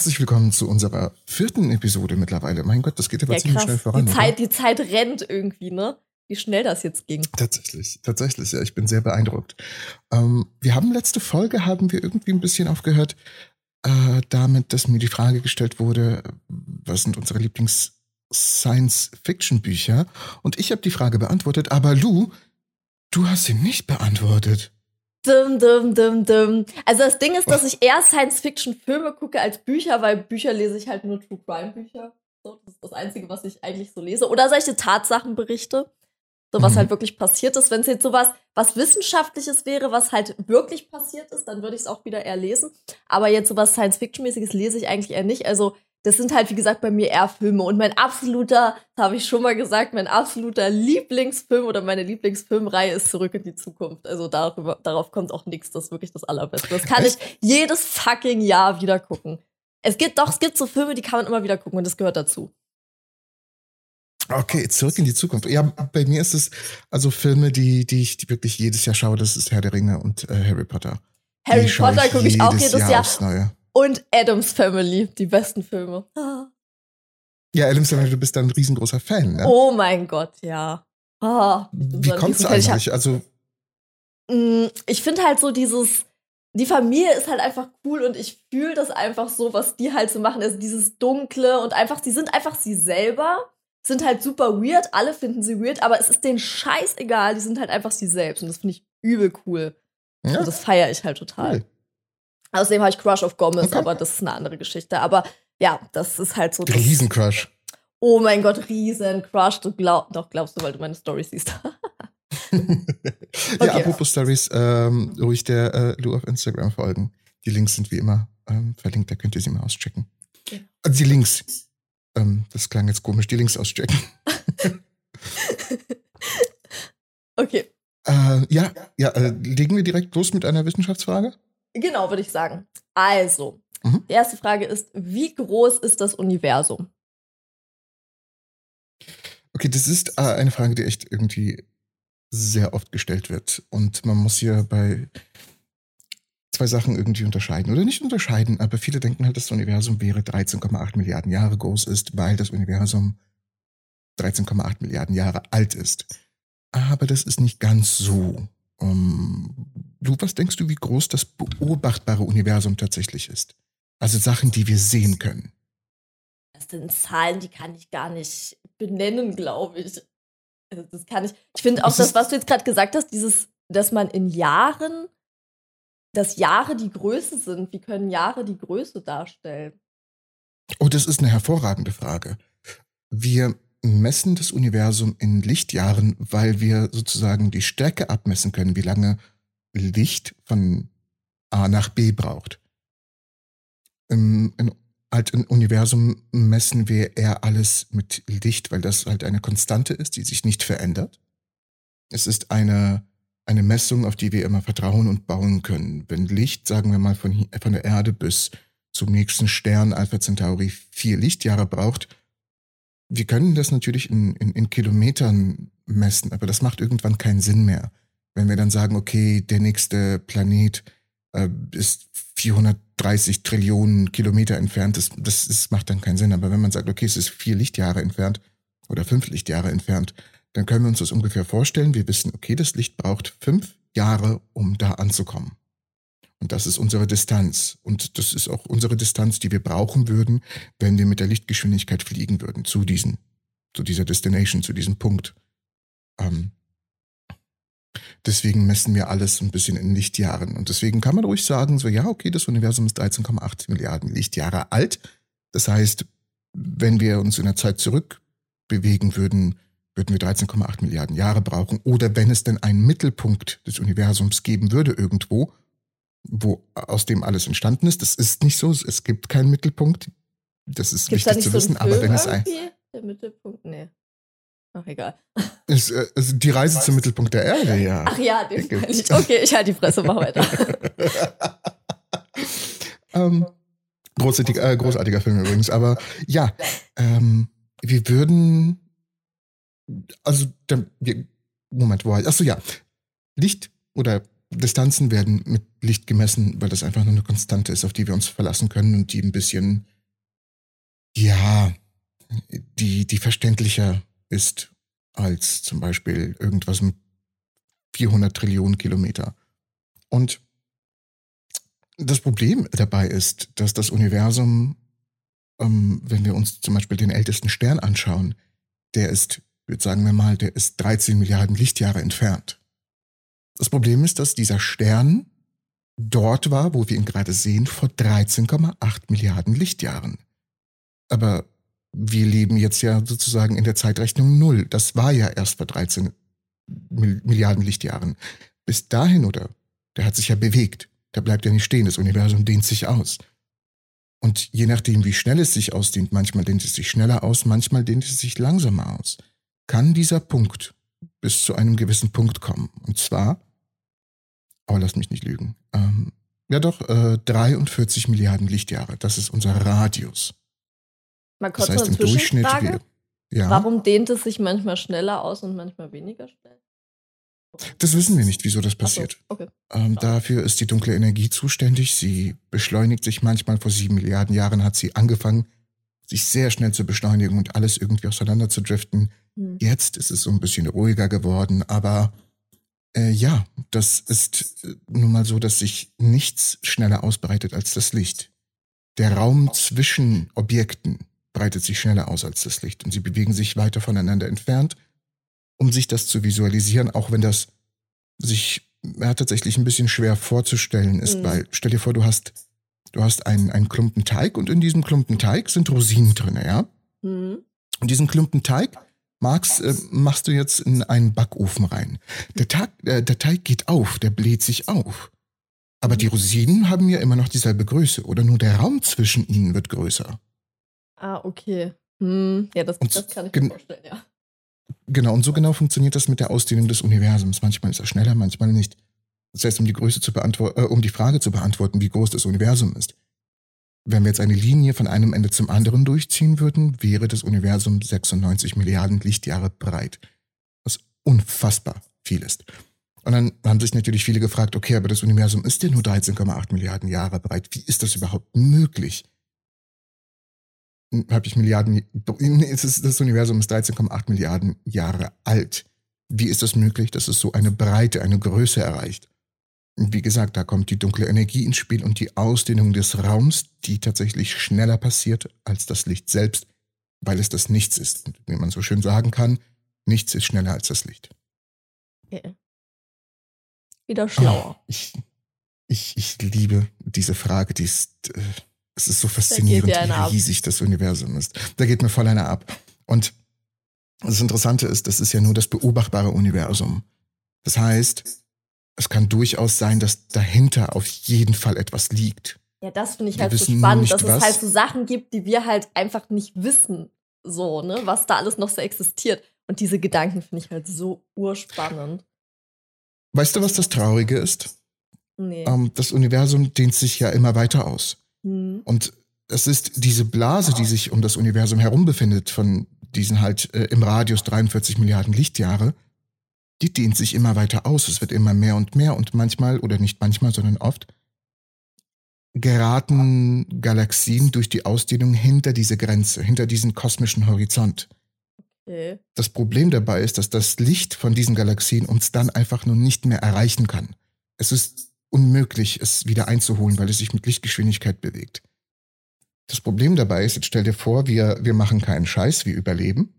Herzlich willkommen zu unserer vierten Episode mittlerweile. Mein Gott, das geht aber ja, ziemlich krass. schnell voran. Die Zeit, die Zeit rennt irgendwie, ne? Wie schnell das jetzt ging. Tatsächlich, tatsächlich, ja, ich bin sehr beeindruckt. Ähm, wir haben letzte Folge, haben wir irgendwie ein bisschen aufgehört, äh, damit, dass mir die Frage gestellt wurde, was sind unsere Lieblings-Science-Fiction-Bücher? Und ich habe die Frage beantwortet, aber Lou, du hast sie nicht beantwortet. Dum, dum, dum, dum. Also das Ding ist, dass ich eher Science-Fiction-Filme gucke als Bücher, weil Bücher lese ich halt nur True-Crime-Bücher. So, das ist das Einzige, was ich eigentlich so lese. Oder solche Tatsachenberichte. So, was mhm. halt wirklich passiert ist. Wenn es jetzt sowas, was Wissenschaftliches wäre, was halt wirklich passiert ist, dann würde ich es auch wieder eher lesen. Aber jetzt sowas Science-Fiction-mäßiges lese ich eigentlich eher nicht. Also das sind halt, wie gesagt, bei mir eher Filme. Und mein absoluter, das habe ich schon mal gesagt, mein absoluter Lieblingsfilm oder meine Lieblingsfilmreihe ist Zurück in die Zukunft. Also darüber, darauf kommt auch nichts. Das ist wirklich das Allerbeste. Das kann ich jedes fucking Jahr wieder gucken. Es gibt doch, es gibt so Filme, die kann man immer wieder gucken und das gehört dazu. Okay, zurück in die Zukunft. Ja, bei mir ist es also Filme, die, die ich die wirklich jedes Jahr schaue. Das ist Herr der Ringe und äh, Harry Potter. Harry Potter gucke ich auch jedes Jahr. Jahr und Adams Family, die besten Filme. Ja, Adams Family, du bist da ein riesengroßer Fan, ne? Oh mein Gott, ja. Oh, Wie kommst du eigentlich? Also mm, ich finde halt so dieses, die Familie ist halt einfach cool und ich fühle das einfach so, was die halt so machen. Also dieses Dunkle und einfach, sie sind einfach sie selber, sind halt super weird, alle finden sie weird, aber es ist denen scheißegal, die sind halt einfach sie selbst und das finde ich übel cool. Ja. Und das feiere ich halt total. Cool. Außerdem habe ich Crush auf Gomez, okay. aber das ist eine andere Geschichte. Aber ja, das ist halt so. Riesencrush. Oh mein Gott, Riesencrush. Du glaub, doch glaubst du, weil du meine Stories siehst. okay. Ja, apropos Stories, ähm, ruhig der äh, Lou auf Instagram folgen. Die Links sind wie immer ähm, verlinkt, da könnt ihr sie mal auschecken. Also die Links. Ähm, das klang jetzt komisch, die Links auschecken. okay. Äh, ja, ja äh, legen wir direkt los mit einer Wissenschaftsfrage? Genau, würde ich sagen. Also, mhm. die erste Frage ist, wie groß ist das Universum? Okay, das ist äh, eine Frage, die echt irgendwie sehr oft gestellt wird. Und man muss hier bei zwei Sachen irgendwie unterscheiden. Oder nicht unterscheiden, aber viele denken halt, das Universum wäre 13,8 Milliarden Jahre groß ist, weil das Universum 13,8 Milliarden Jahre alt ist. Aber das ist nicht ganz so. Um, du, was denkst du, wie groß das beobachtbare Universum tatsächlich ist? Also Sachen, die wir sehen können. Das sind Zahlen, die kann ich gar nicht benennen, glaube ich. Also das kann ich. Ich finde auch das, das, was du jetzt gerade gesagt hast, dieses, dass man in Jahren, dass Jahre die Größe sind. Wie können Jahre die Größe darstellen? Oh, das ist eine hervorragende Frage. Wir messen das Universum in Lichtjahren, weil wir sozusagen die Strecke abmessen können, wie lange Licht von A nach B braucht. Im, in, halt Universum messen wir eher alles mit Licht, weil das halt eine Konstante ist, die sich nicht verändert. Es ist eine, eine Messung, auf die wir immer vertrauen und bauen können. Wenn Licht, sagen wir mal, von, von der Erde bis zum nächsten Stern Alpha Centauri vier Lichtjahre braucht, wir können das natürlich in, in, in Kilometern messen, aber das macht irgendwann keinen Sinn mehr. Wenn wir dann sagen, okay, der nächste Planet äh, ist 430 Trillionen Kilometer entfernt, das, das, das macht dann keinen Sinn. Aber wenn man sagt, okay, es ist vier Lichtjahre entfernt oder fünf Lichtjahre entfernt, dann können wir uns das ungefähr vorstellen. Wir wissen, okay, das Licht braucht fünf Jahre, um da anzukommen. Und das ist unsere Distanz. Und das ist auch unsere Distanz, die wir brauchen würden, wenn wir mit der Lichtgeschwindigkeit fliegen würden zu diesen, zu dieser Destination, zu diesem Punkt. Ähm, deswegen messen wir alles ein bisschen in Lichtjahren. Und deswegen kann man ruhig sagen, so, ja, okay, das Universum ist 13,8 Milliarden Lichtjahre alt. Das heißt, wenn wir uns in der Zeit zurückbewegen würden, würden wir 13,8 Milliarden Jahre brauchen. Oder wenn es denn einen Mittelpunkt des Universums geben würde irgendwo, wo aus dem alles entstanden ist. Das ist nicht so. Es gibt keinen Mittelpunkt. Das ist Gibt's wichtig zu so wissen. Aber wenn es ein. Der Mittelpunkt? Nee. Ach, egal. Ist, äh, also die Reise zum Mittelpunkt der Erde, ja. Ach ja, ich. Okay, ich halte die Fresse, mach weiter. ähm, großartiger, äh, großartiger Film übrigens. Aber ja, ähm, wir würden. Also, dann, wir, Moment, wo? Achso, ja. Licht oder Distanzen werden mit Licht gemessen, weil das einfach nur eine Konstante ist, auf die wir uns verlassen können und die ein bisschen, ja, die, die verständlicher ist als zum Beispiel irgendwas mit 400 Trillionen Kilometer. Und das Problem dabei ist, dass das Universum, ähm, wenn wir uns zum Beispiel den ältesten Stern anschauen, der ist, sagen wir mal, der ist 13 Milliarden Lichtjahre entfernt. Das Problem ist, dass dieser Stern dort war, wo wir ihn gerade sehen, vor 13,8 Milliarden Lichtjahren. Aber wir leben jetzt ja sozusagen in der Zeitrechnung Null. Das war ja erst vor 13 Milliarden Lichtjahren. Bis dahin, oder? Der hat sich ja bewegt. Der bleibt ja nicht stehen. Das Universum dehnt sich aus. Und je nachdem, wie schnell es sich ausdehnt, manchmal dehnt es sich schneller aus, manchmal dehnt es sich langsamer aus, kann dieser Punkt bis zu einem gewissen Punkt kommen. Und zwar oh, lass mich nicht lügen. Ähm, ja doch, äh, 43 Milliarden Lichtjahre. Das ist unser Radius. Mal kurz das heißt, im Durchschnitt. Ja. Warum dehnt es sich manchmal schneller aus und manchmal weniger schnell? Das wissen wir nicht, wieso das passiert. So, okay. ähm, dafür ist die dunkle Energie zuständig. Sie beschleunigt sich manchmal. Vor sieben Milliarden Jahren hat sie angefangen, sich sehr schnell zu beschleunigen und alles irgendwie auseinander zu driften. Hm. Jetzt ist es so ein bisschen ruhiger geworden, aber äh, ja, das ist äh, nun mal so, dass sich nichts schneller ausbreitet als das Licht. Der Raum zwischen Objekten breitet sich schneller aus als das Licht und sie bewegen sich weiter voneinander entfernt, um sich das zu visualisieren, auch wenn das sich ja, tatsächlich ein bisschen schwer vorzustellen ist, mhm. weil stell dir vor, du hast, du hast einen, einen Klumpen Teig und in diesem Klumpen Teig sind Rosinen drin, ja? Mhm. Und diesen Klumpen Teig, Max, äh, machst du jetzt in einen Backofen rein. Der, Tag, äh, der Teig geht auf, der bläht sich auf. Aber die Rosinen haben ja immer noch dieselbe Größe oder nur der Raum zwischen ihnen wird größer. Ah, okay. Hm, ja, das, das kann ich mir vorstellen, ja. Genau, und so genau funktioniert das mit der Ausdehnung des Universums. Manchmal ist er schneller, manchmal nicht. Das heißt, um die Größe zu beantworten, äh, um die Frage zu beantworten, wie groß das Universum ist, wenn wir jetzt eine Linie von einem Ende zum anderen durchziehen würden, wäre das Universum 96 Milliarden Lichtjahre breit. Was unfassbar viel ist. Und dann haben sich natürlich viele gefragt, okay, aber das Universum ist ja nur 13,8 Milliarden Jahre breit. Wie ist das überhaupt möglich? Habe ich Milliarden, das Universum ist 13,8 Milliarden Jahre alt. Wie ist das möglich, dass es so eine Breite, eine Größe erreicht? Wie gesagt, da kommt die dunkle Energie ins Spiel und die Ausdehnung des Raums, die tatsächlich schneller passiert als das Licht selbst, weil es das Nichts ist. Und wie man so schön sagen kann, nichts ist schneller als das Licht. Okay. Wieder schlauer. Oh, ich, ich, ich liebe diese Frage, die ist, äh, es ist so faszinierend, wie riesig das Universum ist. Da geht mir voll einer ab. Und das Interessante ist, das ist ja nur das beobachtbare Universum. Das heißt, es kann durchaus sein, dass dahinter auf jeden Fall etwas liegt. Ja, das finde ich wir halt so spannend, dass was. es halt so Sachen gibt, die wir halt einfach nicht wissen, so, ne, was da alles noch so existiert. Und diese Gedanken finde ich halt so urspannend. Weißt du, was das Traurige ist? Nee. Ähm, das Universum dehnt sich ja immer weiter aus. Hm. Und es ist diese Blase, die sich um das Universum herum befindet, von diesen halt äh, im Radius 43 Milliarden Lichtjahre, die dehnt sich immer weiter aus. Es wird immer mehr und mehr und manchmal, oder nicht manchmal, sondern oft, geraten Galaxien durch die Ausdehnung hinter diese Grenze, hinter diesen kosmischen Horizont. Okay. Das Problem dabei ist, dass das Licht von diesen Galaxien uns dann einfach nur nicht mehr erreichen kann. Es ist unmöglich, es wieder einzuholen, weil es sich mit Lichtgeschwindigkeit bewegt. Das Problem dabei ist, jetzt stell dir vor, wir, wir machen keinen Scheiß, wir überleben.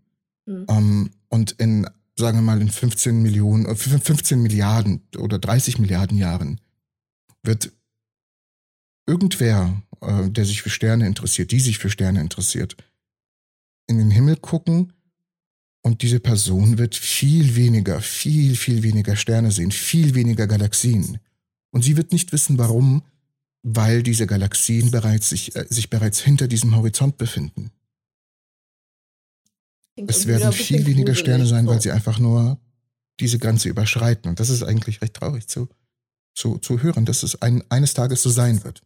Mhm. Um, und in sagen wir mal in 15 Millionen, 15 äh, Milliarden oder 30 Milliarden Jahren wird irgendwer, äh, der sich für Sterne interessiert, die sich für Sterne interessiert, in den Himmel gucken und diese Person wird viel weniger, viel, viel weniger Sterne sehen, viel weniger Galaxien. Und sie wird nicht wissen, warum, weil diese Galaxien bereits sich, äh, sich bereits hinter diesem Horizont befinden. Klingt es werden viel weniger Sterne sein, weil sie einfach nur diese Grenze überschreiten. Und das ist eigentlich recht traurig zu, zu, zu hören, dass es ein, eines Tages so sein wird.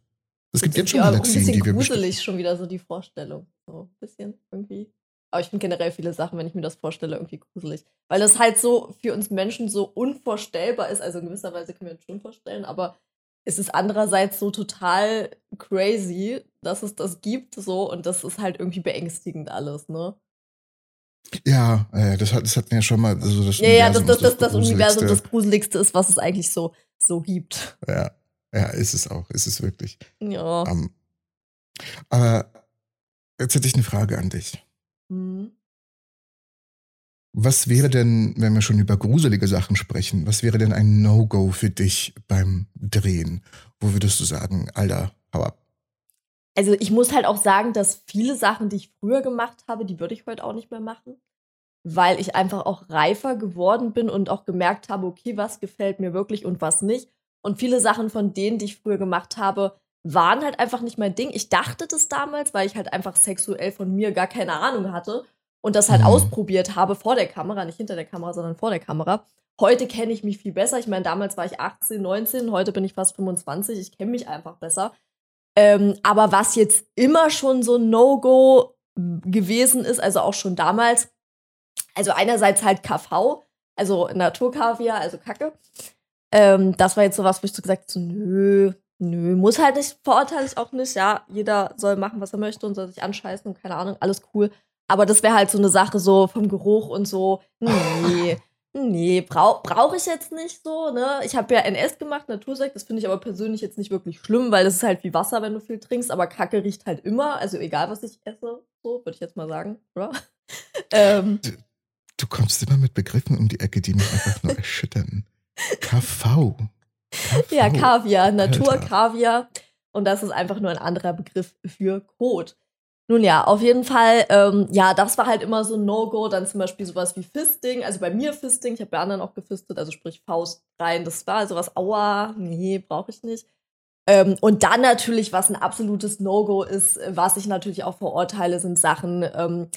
Es gibt jetzt schon Galaxien, die wir gruselig schon wieder so die Vorstellung. So ein bisschen irgendwie. Aber ich finde generell viele Sachen, wenn ich mir das vorstelle, irgendwie gruselig. Weil das halt so für uns Menschen so unvorstellbar ist. Also in gewisser Weise können wir uns schon vorstellen, aber es ist andererseits so total crazy, dass es das gibt, so und das ist halt irgendwie beängstigend alles, ne? Ja, äh, das, hat, das hat mir ja schon mal. Also das ja, ja, das, das, das, das Universum das Gruseligste ist, was es eigentlich so, so gibt. Ja, ja, ist es auch, ist es wirklich. Ja. Um, ähm, aber jetzt hätte ich eine Frage an dich. Was wäre denn, wenn wir schon über gruselige Sachen sprechen, was wäre denn ein No-Go für dich beim Drehen? Wo würdest du sagen, Alter, hau ab? Also ich muss halt auch sagen, dass viele Sachen, die ich früher gemacht habe, die würde ich heute auch nicht mehr machen, weil ich einfach auch reifer geworden bin und auch gemerkt habe, okay, was gefällt mir wirklich und was nicht. Und viele Sachen von denen, die ich früher gemacht habe, waren halt einfach nicht mein Ding. Ich dachte das damals, weil ich halt einfach sexuell von mir gar keine Ahnung hatte und das halt mhm. ausprobiert habe vor der Kamera, nicht hinter der Kamera, sondern vor der Kamera. Heute kenne ich mich viel besser. Ich meine, damals war ich 18, 19, heute bin ich fast 25. Ich kenne mich einfach besser. Ähm, aber was jetzt immer schon so ein No-Go gewesen ist, also auch schon damals, also einerseits halt KV, also Naturkaviar, also Kacke. Ähm, das war jetzt sowas, wo ich so gesagt habe, so, nö, nö, muss halt nicht, verurteile ich auch nicht, ja, jeder soll machen, was er möchte und soll sich anscheißen und keine Ahnung, alles cool. Aber das wäre halt so eine Sache so vom Geruch und so. Nee, nee, brauche brauch ich jetzt nicht so, ne? Ich habe ja NS gemacht, Natursekt, das finde ich aber persönlich jetzt nicht wirklich schlimm, weil das ist halt wie Wasser, wenn du viel trinkst, aber Kacke riecht halt immer, also egal, was ich esse, so, würde ich jetzt mal sagen, oder? ähm, du, du, kommst immer mit Begriffen um die Ecke, die mich einfach nur erschüttern. KV. KV. Ja, Kaviar, Naturkaviar. Und das ist einfach nur ein anderer Begriff für Kot. Nun ja, auf jeden Fall, ähm, ja, das war halt immer so ein No-Go. Dann zum Beispiel sowas wie Fisting, also bei mir Fisting, ich habe bei anderen auch gefistet, also sprich Faust rein. Das war sowas, aua, nee, brauche ich nicht. Ähm, und dann natürlich, was ein absolutes No-Go ist, was ich natürlich auch verurteile, sind Sachen, ähm,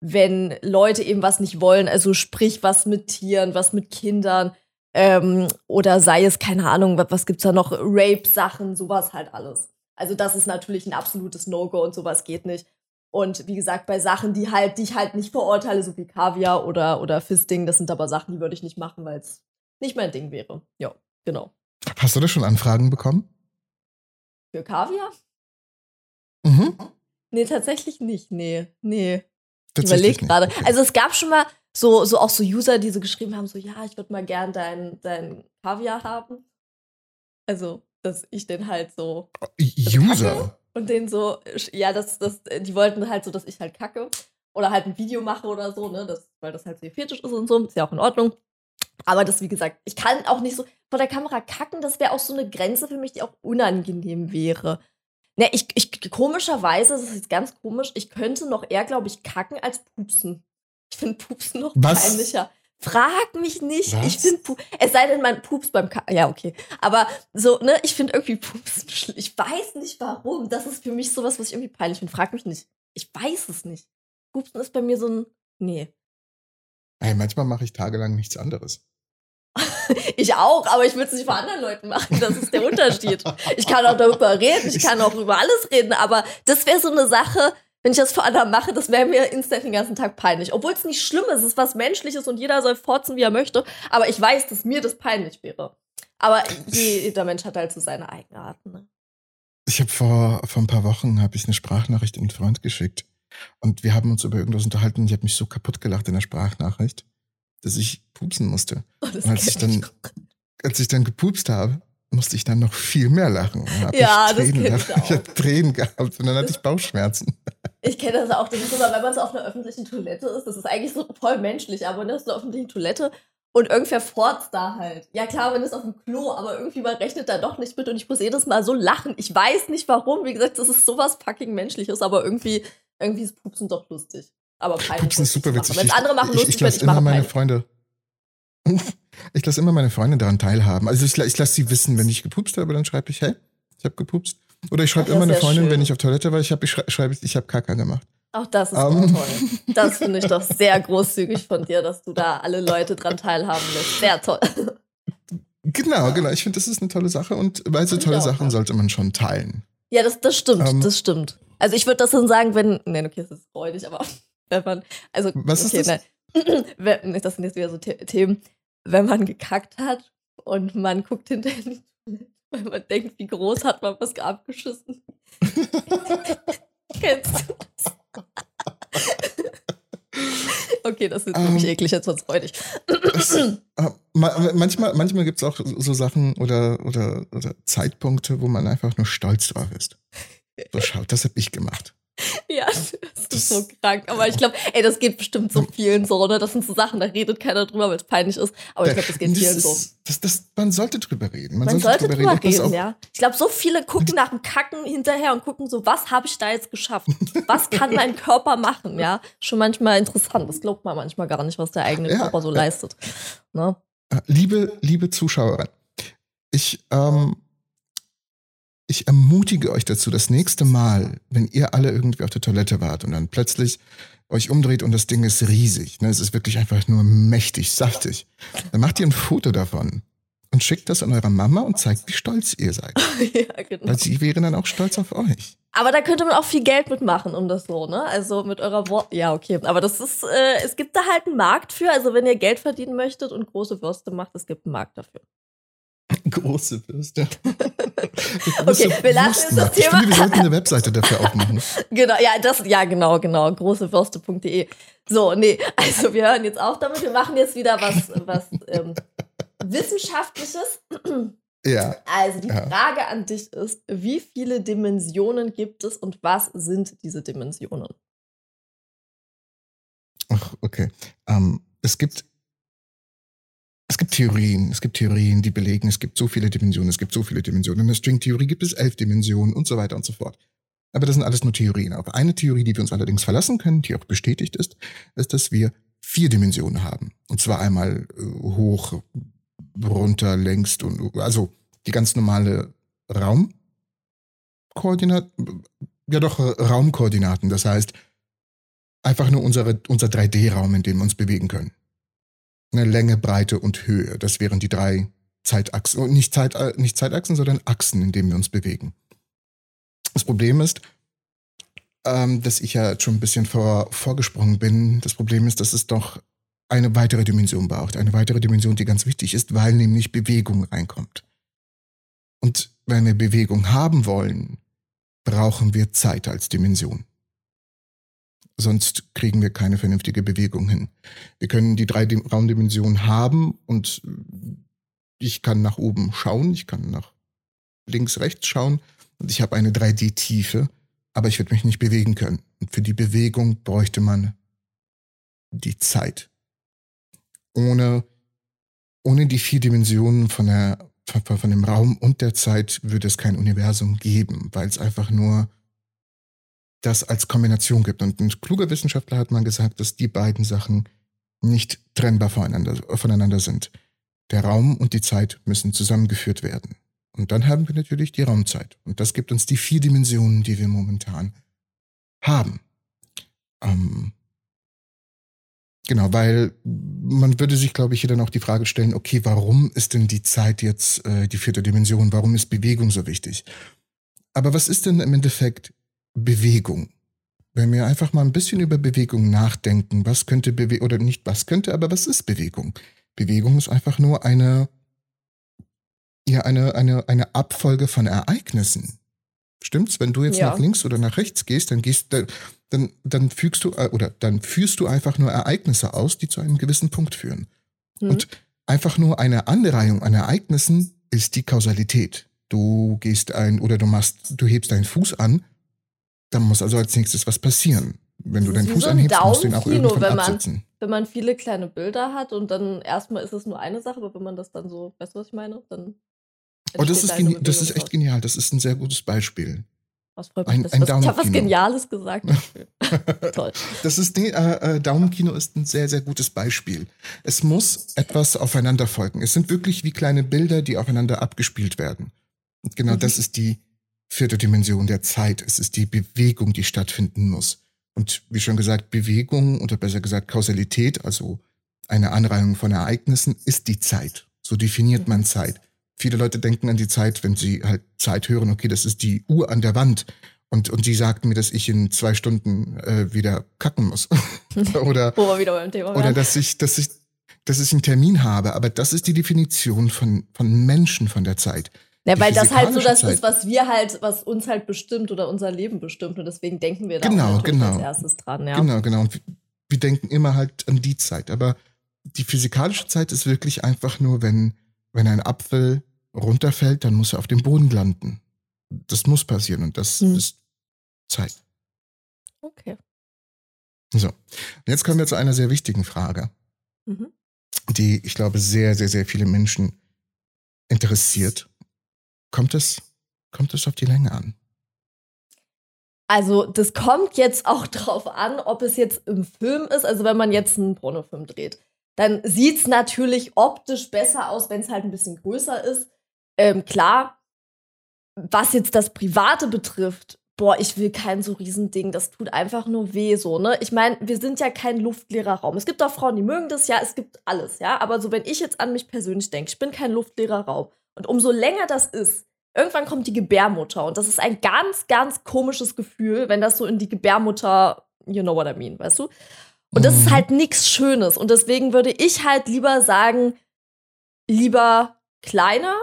wenn Leute eben was nicht wollen, also sprich was mit Tieren, was mit Kindern, ähm, oder sei es, keine Ahnung, was, was gibt's da noch, Rape-Sachen, sowas halt alles. Also das ist natürlich ein absolutes No-Go und sowas geht nicht. Und wie gesagt, bei Sachen, die halt, die ich halt nicht verurteile, so wie Kaviar oder, oder Fisting, das sind aber Sachen, die würde ich nicht machen, weil es nicht mein Ding wäre. Ja, genau. Hast du da schon Anfragen bekommen? Für Kaviar? Mhm. Nee, tatsächlich nicht. Nee, nee. Ich überlege gerade. Okay. Also es gab schon mal so, so auch so User, die so geschrieben haben, so ja, ich würde mal gern dein, dein Kaviar haben. Also dass ich den halt so. User? Und den so, ja, das, das, die wollten halt so, dass ich halt kacke. Oder halt ein Video mache oder so, ne? Das, weil das halt so ihr Fetisch ist und so. Ist ja auch in Ordnung. Aber das, wie gesagt, ich kann auch nicht so vor der Kamera kacken. Das wäre auch so eine Grenze für mich, die auch unangenehm wäre. Ne, ich, ich, komischerweise, das ist jetzt ganz komisch, ich könnte noch eher, glaube ich, kacken als pupsen. Ich finde Pupsen noch Was? peinlicher. Frag mich nicht. Was? Ich finde es sei denn, man Pups beim Ka ja okay, aber so ne, ich finde irgendwie Pups ich weiß nicht warum. Das ist für mich sowas, was ich irgendwie peinlich finde. Frag mich nicht. Ich weiß es nicht. Pupsen ist bei mir so ein nee. Hey, manchmal mache ich tagelang nichts anderes. ich auch, aber ich will es nicht vor anderen Leuten machen. Das ist der Unterschied. Ich kann auch darüber reden, ich kann auch über alles reden, aber das wäre so eine Sache, wenn ich das vor anderen mache, das wäre mir instant den ganzen Tag peinlich. Obwohl es nicht schlimm ist, es ist was Menschliches und jeder soll forzen, wie er möchte. Aber ich weiß, dass mir das peinlich wäre. Aber jeder Mensch hat halt so seine Eigenarten. Ne? Ich habe vor, vor ein paar Wochen habe ich eine Sprachnachricht an einen Freund geschickt. Und wir haben uns über irgendwas unterhalten und ich habe mich so kaputt gelacht in der Sprachnachricht, dass ich pupsen musste. Oh, und als ich dann, als ich dann gepupst habe, musste ich dann noch viel mehr lachen. Ja, ich das kenne ich auch. Ich habe Tränen gehabt und dann hatte ich Bauchschmerzen. Ich kenne das auch. Das ist immer, wenn man so auf einer öffentlichen Toilette ist, das ist eigentlich so voll menschlich, aber ne, so auf einer öffentlichen Toilette und irgendwer forzt da halt. Ja klar, wenn es auf dem Klo, aber irgendwie man rechnet da doch nicht mit und ich muss jedes Mal so lachen. Ich weiß nicht warum. Wie gesagt, das ist sowas fucking menschliches, aber irgendwie, irgendwie ist Pupsen doch lustig. Aber peinlich. Pupsen ist super witzig. Wenn andere machen lustig, ich, ich, ich lasse immer meine peinlich. Freunde. Ich lasse immer meine Freunde daran teilhaben. Also ich, ich lasse sie wissen, wenn ich gepupst habe, dann schreibe ich, hey, ich habe gepupst. Oder ich schreibe immer eine Freundin, schön. wenn ich auf Toilette war, ich, hab, ich schreibe, ich habe Kaka gemacht. Auch das ist um. Ähm. toll. Das finde ich doch sehr großzügig von dir, dass du da alle Leute dran teilhaben lässt. Sehr toll. Genau, genau. Ich finde, das ist eine tolle Sache und weil so tolle Sachen sollte man schon teilen. Ja, das, das stimmt, um, ähm. das stimmt. Also ich würde das dann sagen, wenn, nee, okay, das ist freudig, aber wenn man, also, Was okay, ist das? Nein. das sind jetzt wieder so The Themen, wenn man gekackt hat und man guckt hinterher in die Toilette, weil man denkt, wie groß hat man was abgeschissen. Kennst du das? okay, das ist wirklich Ähm, eklig, jetzt wird's freudig. Das, äh, ma- manchmal manchmal gibt es auch so Sachen oder, oder, oder Zeitpunkte, wo man einfach nur stolz drauf ist. So, schaut, das habe ich gemacht. Ja, das ist so krank. Aber ich glaube, ey, das geht bestimmt so vielen so, ne? Das sind so Sachen, da redet keiner drüber, weil es peinlich ist. Aber ich glaube, das geht vielen ist, so. Das, das, man sollte drüber reden. Man, Man sollte drüber und das reden, auch- ja. Ich glaube, so viele gucken nach dem Kacken hinterher und gucken so, was habe ich da jetzt geschafft? Was kann mein Körper machen, ja? Schon manchmal interessant. Das glaubt man manchmal gar nicht, was der eigene Ja, Körper so ja. leistet. Ne? Äh, Liebe, liebe Zuschauerin, ich, ähm, ich ermutige euch dazu, das nächste Mal, wenn ihr alle irgendwie auf der Toilette wart und dann plötzlich euch umdreht und das Ding ist riesig, ne, es ist wirklich einfach nur mächtig, saftig, dann macht ihr ein Foto davon und schickt das an eure Mama und zeigt, wie stolz ihr seid. ja, genau. Weil sie wäre dann auch stolz auf euch. Aber da könnte man auch viel Geld mitmachen, um das so, ne? Also mit eurer Wort. Ja, okay. Aber das ist, äh, es gibt da halt einen Markt für. Also wenn ihr Geld verdienen möchtet und große Würste macht, es gibt einen Markt dafür. Große Würste. Okay, wir lassen jetzt das Ich Thema- finde, wir sollten eine Webseite dafür aufmachen. Genau, ja, das, ja, genau, genau. Großewürste.de. So, nee, also wir hören jetzt auf damit. Wir machen jetzt wieder was, was ähm, Wissenschaftliches. Ja. Also die Ja. Frage an dich ist, wie viele Dimensionen gibt es und was sind diese Dimensionen? Ach, okay. Ähm, es gibt es gibt Theorien, es gibt Theorien, die belegen, es gibt so viele Dimensionen, es gibt so viele Dimensionen. In der Stringtheorie gibt es elf Dimensionen und so weiter und so fort. Aber das sind alles nur Theorien. Auf eine Theorie, die wir uns allerdings verlassen können, die auch bestätigt ist, ist, dass wir vier Dimensionen haben. Und zwar einmal äh, hoch, runter, längst und also die ganz normale Raumkoordinat, ja doch Raumkoordinaten. Das heißt einfach nur unsere, unser 3D-Raum, in dem wir uns bewegen können. Eine Länge, Breite und Höhe. Das wären die drei Zeitachsen. Und nicht, Zeit, äh, nicht Zeitachsen, sondern Achsen, in denen wir uns bewegen. Das Problem ist, ähm, dass ich ja schon ein bisschen vor, vorgesprungen bin. Das Problem ist, dass es doch eine weitere Dimension braucht. Eine weitere Dimension, die ganz wichtig ist, weil nämlich Bewegung reinkommt. Und wenn wir Bewegung haben wollen, brauchen wir Zeit als Dimension. Sonst kriegen wir keine vernünftige Bewegung hin. Wir können die drei Dim- Raumdimensionen haben und ich kann nach oben schauen, ich kann nach links, rechts schauen und ich habe eine 3D-Tiefe, aber ich würde mich nicht bewegen können. Und für die Bewegung bräuchte man die Zeit. Ohne, ohne die vier Dimensionen von, der, von dem Raum und der Zeit würde es kein Universum geben, weil es einfach nur das als Kombination gibt. Und ein kluger Wissenschaftler hat mal gesagt, dass die beiden Sachen nicht trennbar voneinander, voneinander sind. Der Raum und die Zeit müssen zusammengeführt werden. Und dann haben wir natürlich die Raumzeit. Und das gibt uns die vier Dimensionen, die wir momentan haben. Ähm, genau, weil man würde sich, glaube ich, hier dann auch die Frage stellen, okay, warum ist denn die Zeit jetzt äh, die vierte Dimension? Warum ist Bewegung so wichtig? Aber was ist denn im Endeffekt Bewegung? Wenn wir einfach mal ein bisschen über Bewegung nachdenken, was könnte Bewegung, oder nicht was könnte, aber was ist Bewegung? Bewegung ist einfach nur eine, ja, eine, eine, eine Abfolge von Ereignissen. Stimmt's? Wenn du jetzt Ja. nach links oder nach rechts gehst, dann gehst, dann, dann, dann fügst du, äh, oder dann führst du einfach nur Ereignisse aus, die zu einem gewissen Punkt führen. Hm? Und einfach nur eine Anreihung an Ereignissen ist die Kausalität. Du gehst ein oder du machst, du hebst deinen Fuß an, dann muss also als nächstes was passieren. Wenn du deinen Fuß so anhebst, musst du ihn auch irgendwann wenn man- absitzen. wenn man viele kleine Bilder hat und dann erstmal ist es nur eine Sache, aber wenn man das dann so, weißt du, was ich meine? Dann Oh, das ist, da das ist echt genial. Das ist ein sehr gutes Beispiel. Was freut mich, ein- was, ich habe was. Geniales gesagt. Toll. Das ist, nee, äh, äh, Daumenkino ist ein sehr, sehr gutes Beispiel. Es muss etwas aufeinander folgen. Es sind wirklich wie kleine Bilder, die aufeinander abgespielt werden. Und genau Mhm. das ist die vierte Dimension der Zeit. Es ist die Bewegung, die stattfinden muss. Und wie schon gesagt, Bewegung oder besser gesagt Kausalität, also eine Anreihung von Ereignissen, ist die Zeit. So definiert man Zeit. Viele Leute denken an die Zeit, wenn sie halt Zeit hören, okay, das ist die Uhr an der Wand. Und, und sie sagten mir, dass ich in zwei Stunden äh, wieder kacken muss. oder, Wo wir wieder beim Thema oder dass ich, dass ich, dass ich einen Termin habe. Aber das ist die Definition von, von Menschen von der Zeit. Ja, weil das halt so das Zeit. ist, was wir halt, was uns halt bestimmt oder unser Leben bestimmt. Und deswegen denken wir da Genau, natürlich genau. als erstes dran, ja. Genau, genau. Und wir- wir denken immer halt an die Zeit. Aber die physikalische Zeit ist wirklich einfach nur, wenn, wenn ein Apfel runterfällt, dann muss er auf dem Boden landen. Das muss passieren und das Hm. ist Zeit. Okay. So. Und jetzt kommen wir zu einer sehr wichtigen Frage, Mhm. die ich glaube sehr, sehr, sehr viele Menschen interessiert. Kommt es, kommt es auf die Länge an? Also, das kommt jetzt auch drauf an, ob es jetzt im Film ist. Also, wenn man jetzt einen Pornofilm dreht, dann sieht es natürlich optisch besser aus, wenn es halt ein bisschen größer ist. Ähm, klar, was jetzt das Private betrifft, boah, ich will kein so Riesending, das tut einfach nur weh, so, ne? Ich meine, wir sind ja kein luftleerer Raum. Es gibt auch Frauen, die mögen das, ja, es gibt alles, ja. Aber so, wenn ich jetzt an mich persönlich denke, ich bin kein luftleerer Raum. Und umso länger das ist, irgendwann kommt die Gebärmutter. Und das ist ein ganz, ganz komisches Gefühl, wenn das so in die Gebärmutter, you know what I mean, weißt du? Und das ist Mhm. halt nichts Schönes. Und deswegen würde ich halt lieber sagen, lieber kleiner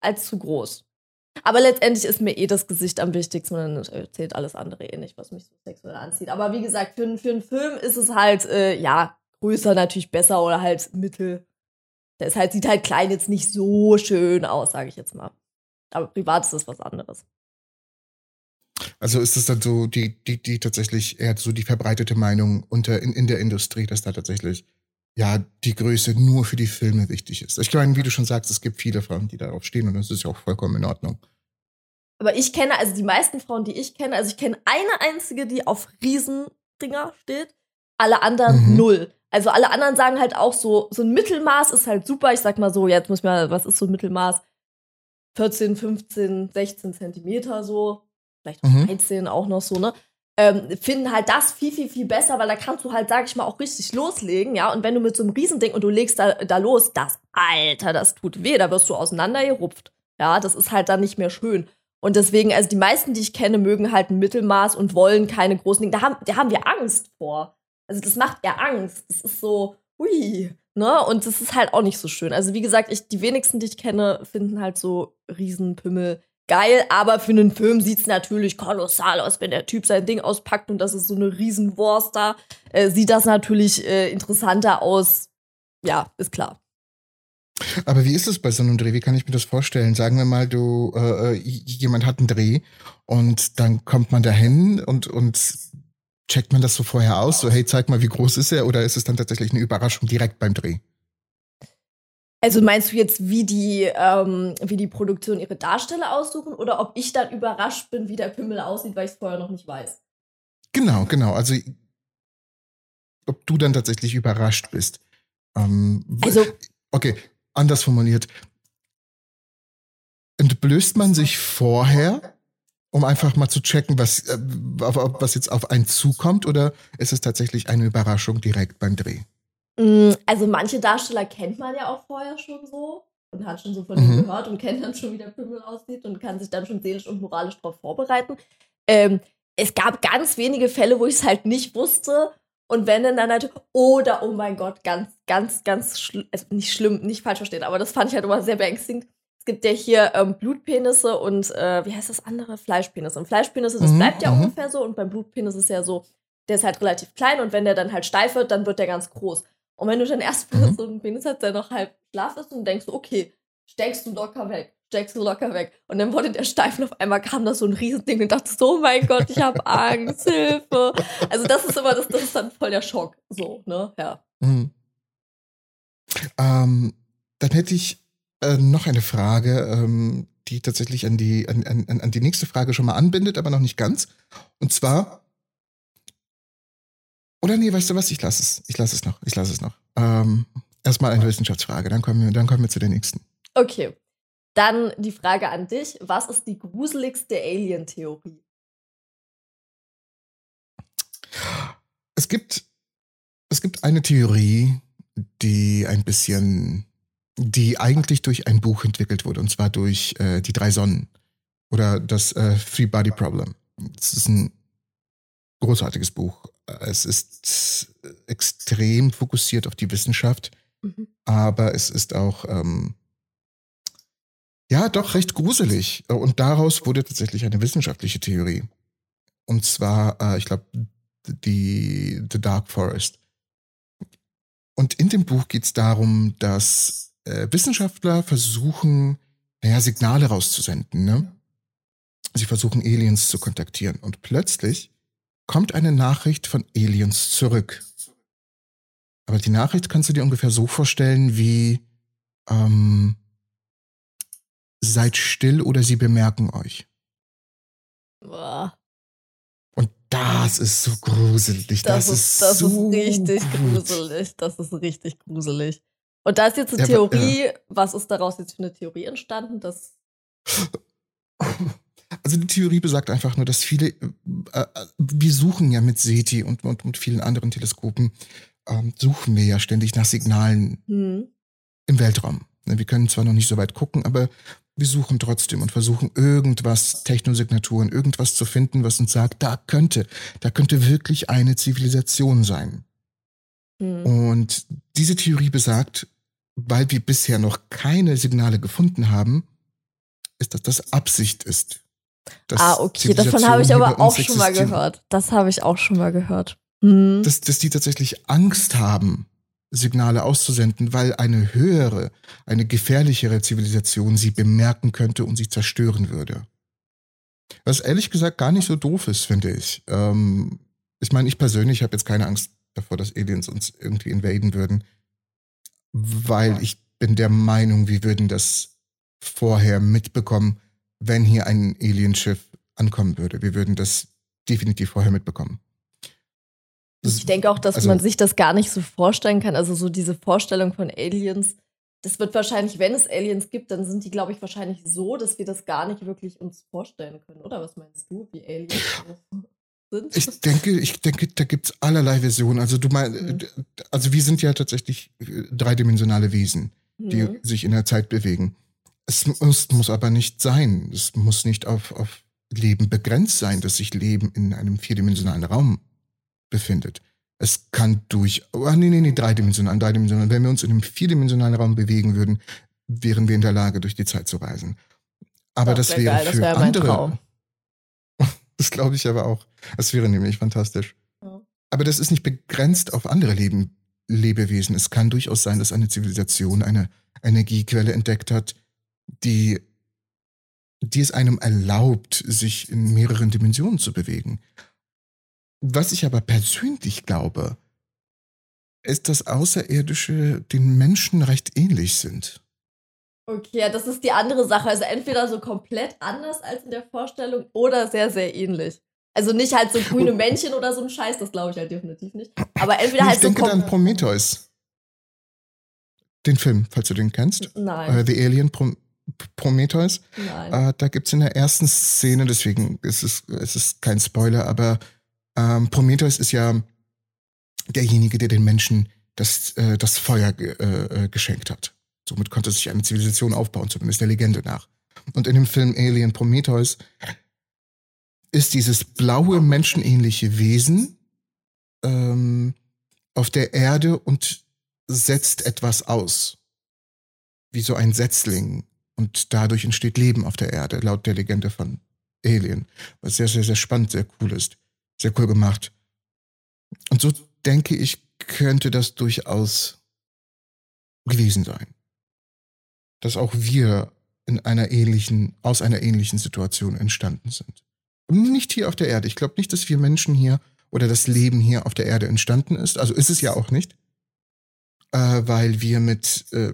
als zu groß. Aber letztendlich ist mir eh das Gesicht am wichtigsten und dann zählt alles andere eh nicht, was mich so sexuell anzieht. Aber wie gesagt, für, einen- für einen Film ist es halt, äh, ja, größer natürlich besser oder halt mittel. Der ist halt, sieht halt klein jetzt nicht so schön aus, sage ich jetzt mal. Aber privat ist das was anderes. Also ist es dann so die, die, die tatsächlich eher so die verbreitete Meinung unter in, in der Industrie, dass da tatsächlich ja die Größe nur für die Filme wichtig ist. Ich meine, wie du schon sagst, es gibt viele Frauen, die darauf stehen und das ist ja auch vollkommen in Ordnung. Aber ich kenne, also die meisten Frauen, die ich kenne, also ich kenne eine einzige, die auf Riesendinger steht, alle anderen Mhm. null. Also alle anderen sagen halt auch so, so ein Mittelmaß ist halt super. Ich sag mal so, jetzt muss ich mal, was ist so ein Mittelmaß? 14, 15, 16 Zentimeter so. Vielleicht auch Mhm. 13 auch noch so, ne? Ähm, finden halt das viel, viel, viel besser, weil da kannst du halt, sag ich mal, auch richtig loslegen, ja. Und wenn du mit so einem Riesending und du legst da, da los, das, Alter, das tut weh, da wirst du auseinandergerupft. Ja, das ist halt dann nicht mehr schön. Und deswegen, also die meisten, die ich kenne, mögen halt ein Mittelmaß und wollen keine großen Dinge. Da haben, da haben wir Angst vor. Also das macht ja Angst. Das ist so, hui, ne? Und das ist halt auch nicht so schön. Also wie gesagt, ich, die wenigsten, die ich kenne, finden halt so Riesenpimmel geil. Aber für einen Film sieht's natürlich kolossal aus, wenn der Typ sein Ding auspackt und das ist so eine Riesenwurst da. Äh, sieht das natürlich äh, interessanter aus. Ja, ist klar. Aber wie ist es bei so einem Dreh? Wie kann ich mir das vorstellen? Sagen wir mal, du äh, äh, jemand hat einen Dreh und dann kommt man dahin und und checkt man das so vorher aus? So hey, zeig mal, wie groß ist er? Oder ist es dann tatsächlich eine Überraschung direkt beim Dreh? Also meinst du jetzt, wie die, ähm, wie die Produktion ihre Darsteller aussuchen oder ob ich dann überrascht bin, wie der Pimmel aussieht, weil ich es vorher noch nicht weiß? Genau, genau. Also ob du dann tatsächlich überrascht bist. Ähm, Also, okay, anders formuliert. Entblößt man sich vorher, um einfach mal zu checken, was, äh, was jetzt auf einen zukommt, oder ist es tatsächlich eine Überraschung direkt beim Dreh? mh, also manche Darsteller kennt man ja auch vorher schon so und hat schon so von Mhm. ihm gehört und kennt dann schon, wie der Pimmel aussieht und kann sich dann schon seelisch und moralisch darauf vorbereiten. Ähm, es gab ganz wenige Fälle, wo ich es halt nicht wusste. Und wenn dann, halt, oder oh mein Gott, ganz, ganz, ganz schlimm, also nicht schlimm, nicht falsch verstehen, aber das fand ich halt immer sehr beängstigend. Gibt ja hier ähm, Blutpenisse und äh, wie heißt das andere? Fleischpenisse. Und Fleischpenisse, das Mhm, bleibt ja mhm. ungefähr so. Und beim Blutpenis ist ja so, der ist halt relativ klein und wenn der dann halt steif wird, dann wird der ganz groß. Und wenn du dann erstmal Mhm. so einen Penis hast, der noch halb schlaf ist und denkst, okay, steckst du locker weg, steckst du locker weg. Und dann wurde der steif und auf einmal kam da so ein Riesending und dachte so, oh mein Gott, ich habe Angst, Hilfe. Also das ist immer, das, das ist dann voll der Schock. So, ne, ja. Mhm. Ähm, dann hätte ich äh, noch eine Frage, ähm, die tatsächlich an die, an, an, an die nächste Frage schon mal anbindet, aber noch nicht ganz. Und zwar. Oder nee, weißt du was? Ich lasse es. Ich lasse es noch. Ich lasse es noch. Ähm, erstmal eine Wissenschaftsfrage, dann kommen wir, dann kommen wir zu der nächsten. Okay. Dann die Frage an dich. Was ist die gruseligste Alien-Theorie? Es gibt, es gibt eine Theorie, die ein bisschen, die eigentlich durch ein Buch entwickelt wurde, und zwar durch äh, die drei Sonnen. Oder das äh, Three Body Problem. Das ist ein großartiges Buch. Es ist extrem fokussiert auf die Wissenschaft, mhm. aber es ist auch ähm, ja doch recht gruselig. Und daraus wurde tatsächlich eine wissenschaftliche Theorie. Und zwar, äh, ich glaube, die The Dark Forest. Und in dem Buch geht es darum, dass äh, Wissenschaftler versuchen, naja, Signale rauszusenden. Ne? Sie versuchen, Aliens zu kontaktieren. Und plötzlich kommt eine Nachricht von Aliens zurück. Aber die Nachricht kannst du dir ungefähr so vorstellen wie ähm, seid still oder sie bemerken euch. Boah. Und das ist so gruselig. Das, das ist, das so ist richtig gruselig. Das ist richtig gruselig. Und da ist jetzt eine ja, Theorie. Ja. Was ist daraus jetzt für eine Theorie entstanden? Dass also die Theorie besagt einfach nur, dass viele, äh, äh, wir suchen ja mit SETI und, und mit vielen anderen Teleskopen, ähm, suchen wir ja ständig nach Signalen hm. im Weltraum. Ne, wir können zwar noch nicht so weit gucken, aber wir suchen trotzdem und versuchen irgendwas, Technosignaturen, irgendwas zu finden, was uns sagt, da könnte, da könnte wirklich eine Zivilisation sein. Hm. Und diese Theorie besagt, weil wir bisher noch keine Signale gefunden haben, ist, dass das Absicht ist. Ah, okay, davon habe ich aber auch schon mal gehört. Das habe ich auch schon mal gehört. Hm. Dass, dass die tatsächlich Angst haben, Signale auszusenden, weil eine höhere, eine gefährlichere Zivilisation sie bemerken könnte und sie zerstören würde. Was ehrlich gesagt gar nicht so doof ist, finde ich. Ähm, ich meine, ich persönlich habe jetzt keine Angst davor, dass Aliens uns irgendwie invaden würden, weil ich bin der Meinung, wir würden das vorher mitbekommen, wenn hier ein Alienschiff ankommen würde. Wir würden das definitiv vorher mitbekommen. Das, ich denke auch, dass also, man sich das gar nicht so vorstellen kann. Also so diese Vorstellung von Aliens, das wird wahrscheinlich, wenn es Aliens gibt, dann sind die, glaube ich, wahrscheinlich so, dass wir das gar nicht wirklich uns vorstellen können, oder? Was meinst du, wie Aliens sind? Ich denke, ich denke, da gibt es allerlei Versionen. Also du meinst, mhm. also wir sind ja tatsächlich äh, dreidimensionale Wesen, die mhm. sich in der Zeit bewegen. Es muss, muss aber nicht sein. Es muss nicht auf, auf Leben begrenzt sein, dass sich Leben in einem vierdimensionalen Raum befindet. Es kann durch, oh, nee, nee, nee, dreidimensional, dreidimensional. Wenn wir uns in einem vierdimensionalen Raum bewegen würden, wären wir in der Lage, durch die Zeit zu reisen. Aber das, das wäre geil, für das wär andere. Das glaube ich aber auch. Das wäre nämlich fantastisch. Ja. Aber das ist nicht begrenzt auf andere Leben, Lebewesen. Es kann durchaus sein, dass eine Zivilisation eine Energiequelle entdeckt hat, die, die es einem erlaubt, sich in mehreren Dimensionen zu bewegen. Was ich aber persönlich glaube, ist, dass Außerirdische den Menschen recht ähnlich sind. Okay, ja, das ist die andere Sache. Also entweder so komplett anders als in der Vorstellung oder sehr, sehr ähnlich. Also nicht halt so grüne Männchen oder so ein Scheiß, das glaube ich halt definitiv nicht. Aber entweder ich halt so. Ich denke dann Prometheus. Den Film, falls du den kennst. Nein. Uh, The Alien Prom Prometheus. Nein. Uh, da gibt es in der ersten Szene, deswegen ist es, es ist kein Spoiler, aber ähm, Prometheus ist ja derjenige, der den Menschen das, äh, das Feuer geschenkt hat. Somit konnte sich eine Zivilisation aufbauen, zumindest der Legende nach. Und in dem Film Alien Prometheus ist dieses blaue, menschenähnliche Wesen ähm, auf der Erde und setzt etwas aus. Wie so ein Setzling. Und dadurch entsteht Leben auf der Erde, laut der Legende von Alien. Was sehr, sehr, sehr spannend, sehr cool ist. Sehr cool gemacht. Und so denke ich, könnte das durchaus gewesen sein. Dass auch wir in einer ähnlichen, aus einer ähnlichen Situation entstanden sind. Nicht hier auf der Erde. Ich glaube nicht, dass wir Menschen hier oder das Leben hier auf der Erde entstanden ist. Also ist es ja auch nicht. Äh, weil wir mit, äh,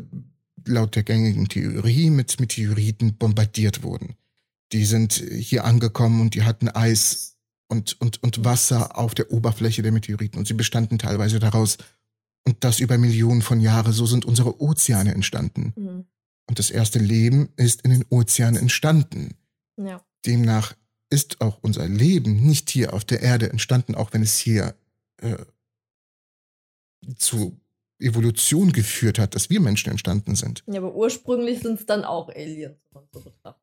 laut der gängigen Theorie, mit Meteoriten bombardiert wurden. Die sind hier angekommen und die hatten Eis und, und, und Wasser auf der Oberfläche der Meteoriten und sie bestanden teilweise daraus. Und das über Millionen von Jahren. So sind unsere Ozeane entstanden. Mhm. Und das erste Leben ist in den Ozeanen entstanden. Ja. Demnach ist auch unser Leben nicht hier auf der Erde entstanden, auch wenn es hier äh, zu Evolution geführt hat, dass wir Menschen entstanden sind. Ja, aber ursprünglich sind es dann auch Aliens, wenn man so betrachtet.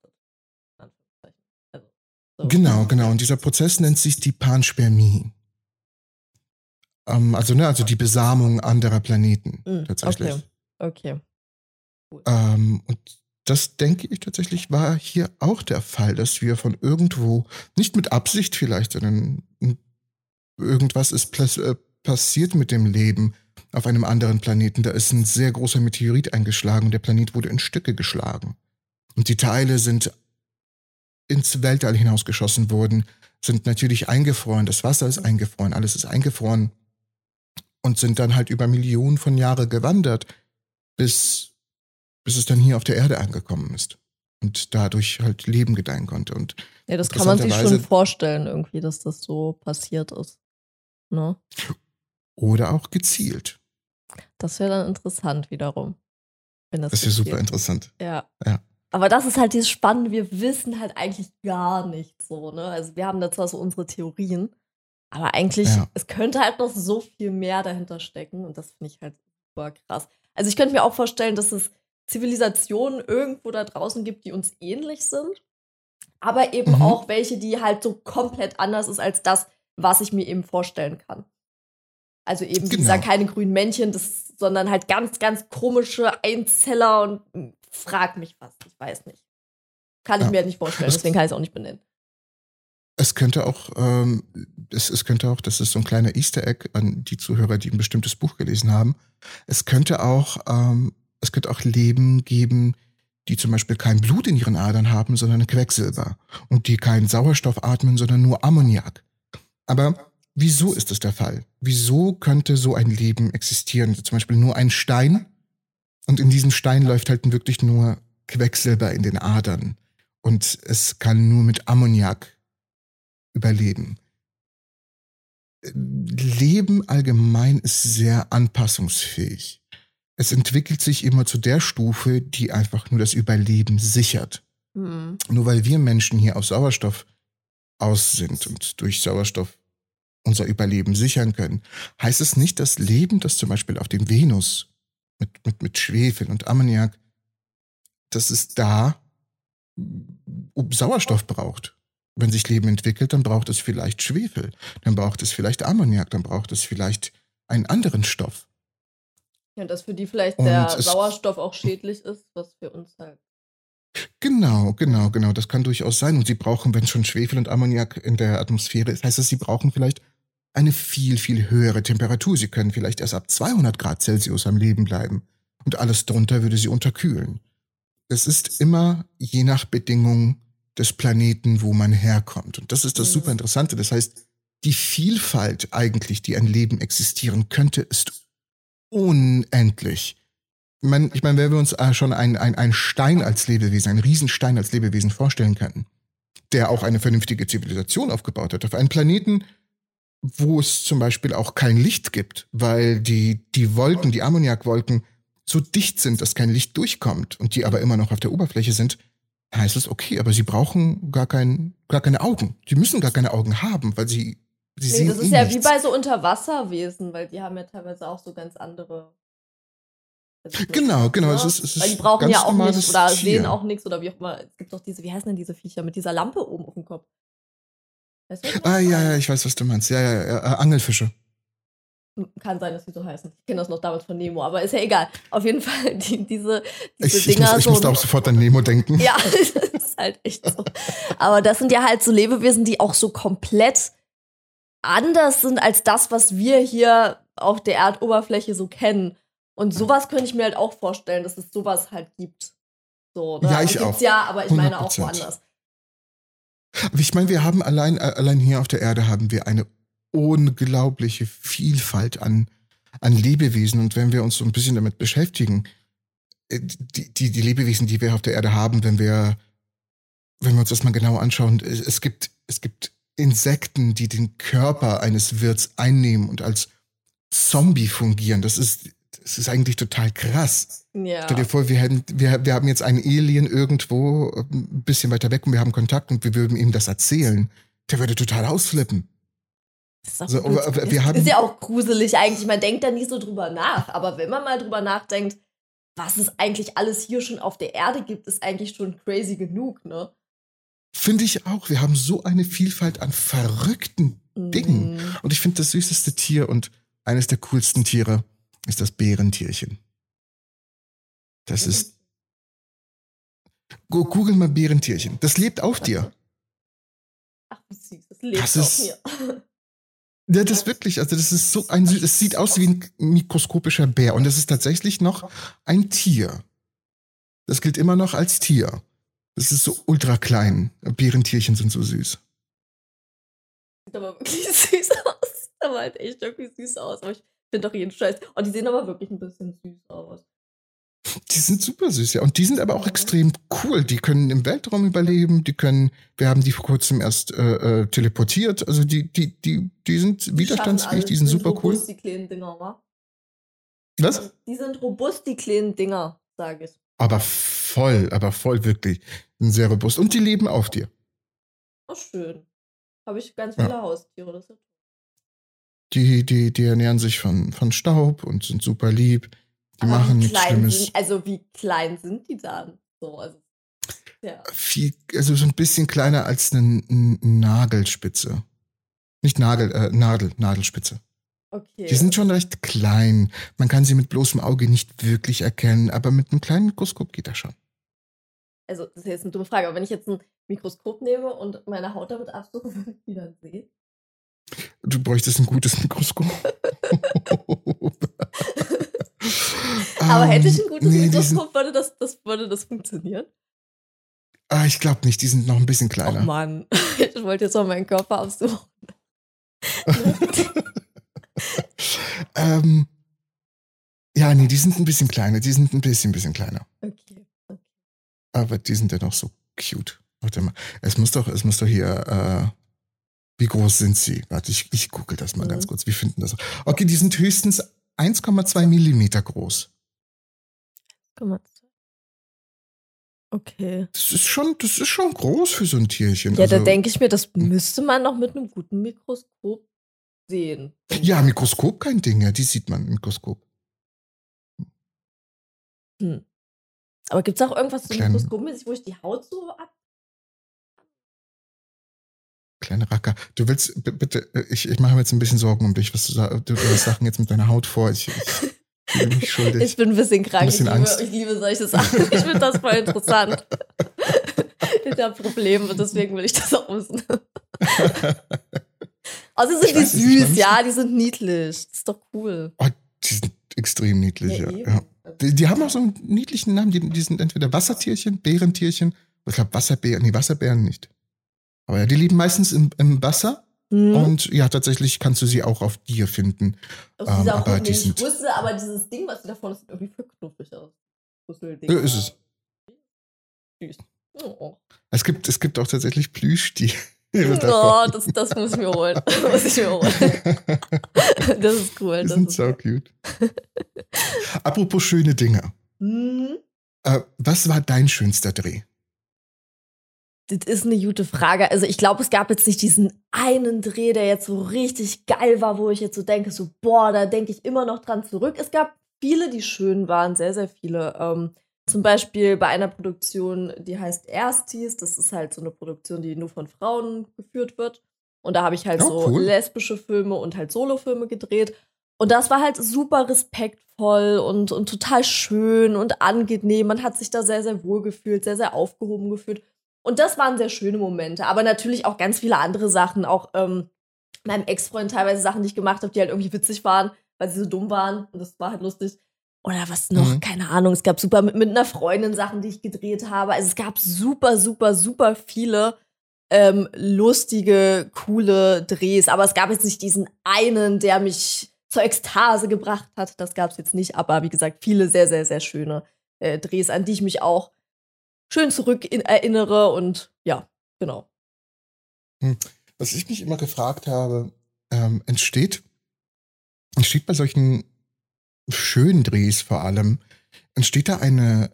So. Genau, genau. Und dieser Prozess nennt sich die Panspermie. Ähm, also, ne, also die Besamung anderer Planeten mhm, tatsächlich. Okay. okay. Ähm, und das denke ich tatsächlich war hier auch der Fall, dass wir von irgendwo, nicht mit Absicht vielleicht, sondern irgendwas ist äh, passiert mit dem Leben auf einem anderen Planeten. Da ist ein sehr großer Meteorit eingeschlagen und der Planet wurde in Stücke geschlagen. Und die Teile sind ins Weltall hinausgeschossen worden, sind natürlich eingefroren. Das Wasser ist eingefroren, alles ist eingefroren und sind dann halt über Millionen von Jahren gewandert, bis, bis es dann hier auf der Erde angekommen ist und dadurch halt Leben gedeihen konnte. Und ja, das kann man sich schon vorstellen, irgendwie, dass das so passiert ist. Ne? Oder auch gezielt. Das wäre dann interessant wiederum. Wenn das das wäre super interessant. Ja. ja. Aber das ist halt dieses Spannende, wir wissen halt eigentlich gar nichts so, ne? Also wir haben da zwar so unsere Theorien, aber eigentlich, ja. es könnte halt noch so viel mehr dahinter stecken und das finde ich halt super krass. Also ich könnte mir auch vorstellen, dass es Zivilisationen irgendwo da draußen gibt, die uns ähnlich sind, aber eben mhm. auch welche, die halt so komplett anders ist als das, was ich mir eben vorstellen kann. Also eben genau. dieser keine grünen Männchen, das, sondern halt ganz, ganz komische Einzeller und hm, frag mich was, ich weiß nicht. Kann ich ja. mir halt nicht vorstellen, deswegen kann ich es auch nicht benennen. Es könnte auch, ähm, es, es könnte auch, das ist so ein kleiner Easter Egg an die Zuhörer, die ein bestimmtes Buch gelesen haben. Es könnte auch, ähm, es könnte auch Leben geben, die zum Beispiel kein Blut in ihren Adern haben, sondern Quecksilber. Und die keinen Sauerstoff atmen, sondern nur Ammoniak. Aber wieso ist das der Fall? Wieso könnte so ein Leben existieren? Zum Beispiel nur ein Stein und in diesem Stein läuft halt wirklich nur Quecksilber in den Adern. Und es kann nur mit Ammoniak überleben. Leben allgemein ist sehr anpassungsfähig. Es entwickelt sich immer zu der Stufe, die einfach nur das Überleben sichert. Mhm. Nur weil wir Menschen hier auf Sauerstoff aus sind und durch Sauerstoff unser Überleben sichern können, heißt es nicht, dass Leben, das zum Beispiel auf dem Venus mit, mit, mit Schwefel und Ammoniak, dass es da Sauerstoff braucht. Wenn sich Leben entwickelt, dann braucht es vielleicht Schwefel, dann braucht es vielleicht Ammoniak, dann braucht es vielleicht einen anderen Stoff. Ja, dass für die vielleicht und der Sauerstoff auch schädlich ist, was für uns halt. Genau, genau, genau. Das kann durchaus sein. Und sie brauchen, wenn schon Schwefel und Ammoniak in der Atmosphäre ist, heißt das, sie brauchen vielleicht eine viel, viel höhere Temperatur. Sie können vielleicht erst ab 200 Grad Celsius am Leben bleiben. Und alles drunter würde sie unterkühlen. Es ist immer je nach Bedingung des Planeten, wo man herkommt. Und das ist das super Interessante. Das heißt, die Vielfalt eigentlich, die an Leben existieren könnte, ist unendlich. Ich meine, ich meine wenn wir uns äh, schon einen ein Stein als Lebewesen, einen Riesenstein als Lebewesen vorstellen könnten, der auch eine vernünftige Zivilisation aufgebaut hat, auf einem Planeten, wo es zum Beispiel auch kein Licht gibt, weil die, die Wolken, die Ammoniakwolken so dicht sind, dass kein Licht durchkommt und die aber immer noch auf der Oberfläche sind, heißt es, okay, aber sie brauchen gar, kein, gar keine Augen. Sie müssen gar keine Augen haben, weil sie nee, Das ist eh ja nichts. wie bei so Unterwasserwesen, weil die haben ja teilweise auch so ganz andere. Genau, genau. Es ist, es ist weil die brauchen ja auch nichts oder Tier. sehen auch nichts oder wie auch immer. Es gibt doch diese, wie heißen denn diese Viecher mit dieser Lampe oben auf dem Kopf? Weißt du, ah, ja, ja, ich weiß, was du meinst. Ja, ja, ja, äh, Angelfische. Kann sein, dass sie so heißen. Ich kenne das noch damals von Nemo, aber ist ja egal. Auf jeden Fall, die, diese, diese ich, Dinger. Ich, muss, ich so musste auch sofort an Nemo denken. Ja, das ist halt echt so. Aber das sind ja halt so Lebewesen, die auch so komplett anders sind als das, was wir hier auf der Erdoberfläche so kennen. Und sowas könnte ich mir halt auch vorstellen, dass es sowas halt gibt. So, ne? Ja, ich auch. Ja, aber ich 100%. meine auch woanders. Ich meine, wir haben allein, äh, allein hier auf der Erde haben wir eine unglaubliche Vielfalt an, an Lebewesen. Und wenn wir uns so ein bisschen damit beschäftigen, äh, die, die, die Lebewesen, die wir auf der Erde haben, wenn wir, wenn wir uns das mal genau anschauen, es gibt, es gibt Insekten, die den Körper eines Wirts einnehmen und als Zombie fungieren. Das ist, das ist eigentlich total krass. Ja. Stell dir vor, wir, hätten, wir, wir haben jetzt einen Alien irgendwo ein bisschen weiter weg und wir haben Kontakt und wir würden ihm das erzählen. Der würde total ausflippen. Das ist, also, ist, ist ja auch gruselig eigentlich. Man denkt da nicht so drüber nach. Aber wenn man mal drüber nachdenkt, was es eigentlich alles hier schon auf der Erde gibt, ist eigentlich schon crazy genug, ne? Finde ich auch. Wir haben so eine Vielfalt an verrückten Dingen. Mhm. Und ich finde, das süßeste Tier und eines der coolsten Tiere ist das Bärentierchen. Das ist. Go- Google mal Bärentierchen. Das lebt auf dir. Ach, süß. Das lebt Das auf ist- mir. Ja, das ist wirklich, also das ist so ein süß, es sieht aus wie ein mikroskopischer Bär und es ist tatsächlich noch ein Tier. Das gilt immer noch als Tier. Das ist so ultra klein. Bärentierchen sind so süß. Sieht aber wirklich süß aus. Sieht aber halt echt irgendwie süß aus. Aber ich finde doch jeden Scheiß. Und die sehen aber wirklich ein bisschen süß aus. Die sind super süß, ja. Und die sind aber auch extrem cool. Die können im Weltraum überleben, die können, wir haben die vor kurzem erst äh, äh, teleportiert. Also die, die, die, die sind widerstandsfähig, die sind super cool. robust, die kleinen Dinger, wa? Was? Die sind robust, die kleinen Dinger, sage ich. Aber voll, aber voll wirklich. Sind sehr robust. Und die leben auf dir. Oh, schön. Habe ich ganz Ja. viele Haustiere. Das Die, die, die ernähren sich von, von Staub und sind super lieb. Die Aber machen nichts Schlimmes. Sind, also wie klein sind die dann? So, also, ja. Viel, also so ein bisschen kleiner als eine N- Nagelspitze. Nicht Nagel, äh, Nadel, Nadelspitze. Okay. Die sind schon recht klein. Man kann sie mit bloßem Auge nicht wirklich erkennen, aber mit einem kleinen Mikroskop geht das schon. also, das ist jetzt eine dumme Frage, aber wenn ich jetzt ein Mikroskop nehme und meine Haut damit absuche, würde ich die dann sehen? Du bräuchtest ein gutes Mikroskop. aber hätte ich ein Ähm, gutes nee, Mikroskop, würde, das, das, würde das funktionieren? Ah, ich glaube nicht, die sind noch ein bisschen Oh kleiner. Mann, ich wollte jetzt mal meinen Körper absuchen. ähm, ja, nee, die sind ein bisschen kleiner. Die sind ein bisschen, bisschen kleiner. Okay. Aber die sind ja noch so cute. Warte mal. Es muss doch, es muss doch hier, äh, wie groß sind sie? Warte, ich, ich google das mal Mhm. ganz kurz. Wie finden das? Okay, die sind höchstens 1,2 Millimeter groß. Guck mal. Okay. Das ist schon, das ist schon groß für so ein Tierchen. Ja, da Also- denke ich mir, das müsste man noch mit einem guten Mikroskop sehen. Ja, Mikroskop kein Ding, ja, die sieht man im Mikroskop. Hm. Aber gibt es auch irgendwas so mikroskopmäßig, wo ich die Haut so ab. Kleine Racker. Du willst, bitte, äh, ich, ich mache mir jetzt ein bisschen Sorgen um dich, was du sagst. Du, du hast Sachen jetzt mit deiner Haut vor. Ich, ich mich schuldig. Ich bin ein bisschen krank. bisschen ich, liebe, Angst. ich liebe solche Sachen. Ich finde das voll interessant. ich habe Probleme, deswegen will ich das auch wissen. Außerdem Ich sind die ich süß, ja, die sind niedlich. Das ist doch cool. oh, die sind extrem niedlich, ja. eben. ja. Die, die haben auch so einen niedlichen Namen. Die, die sind entweder Wassertierchen, Bärentierchen. Ich glaube, Wasserbären, nee, Wasserbären nicht. Aber ja, die leben meistens im, im Wasser. Hm. Und ja, tatsächlich kannst du sie auch auf dir finden. Also ähm, aber irgendwie die sind- Rüssel, aber dieses Ding, was sie da vorne ist, sieht irgendwie knuffig aus. Ja, ist es. Süß. Oh, Es gibt, es gibt auch tatsächlich Plüschtiere. Oh das, das muss ich mir holen. muss ich mir holen. Das ist cool. Die Das sind ist, so cute. Apropos schöne Dinge. Hm. Äh, was war dein schönster Dreh? Das ist eine gute Frage. Also ich glaube, es gab jetzt nicht diesen einen Dreh, der jetzt so richtig geil war, wo ich jetzt so denke, so boah, da denke ich immer noch dran zurück. Es gab viele, die schön waren, sehr, sehr viele. Ähm, zum Beispiel bei einer Produktion, die heißt Erstis. Das ist halt so eine Produktion, die nur von Frauen geführt wird. Und da habe ich halt Oh, so cool. lesbische Filme und halt Solofilme gedreht. Und das war halt super respektvoll und, und total schön und angenehm. Man hat sich da sehr, sehr wohl gefühlt, sehr, sehr aufgehoben gefühlt. Und das waren sehr schöne Momente. Aber natürlich auch ganz viele andere Sachen. Auch ähm, meinem Ex-Freund teilweise Sachen, die ich gemacht habe, die halt irgendwie witzig waren, weil sie so dumm waren. Und das war halt lustig. Oder was noch? Mhm. Keine Ahnung. Es gab super mit, mit einer Freundin Sachen, die ich gedreht habe. Also es gab super, super, super viele ähm, lustige, coole Drehs. Aber es gab jetzt nicht diesen einen, der mich zur Ekstase gebracht hat. Das gab es jetzt nicht. Aber wie gesagt, viele sehr, sehr, sehr schöne äh, Drehs, an die ich mich auch schön zurück in, erinnere. Und ja, genau. Was ich mich immer gefragt habe, ähm, entsteht, entsteht bei solchen schönen Drehs vor allem, entsteht da eine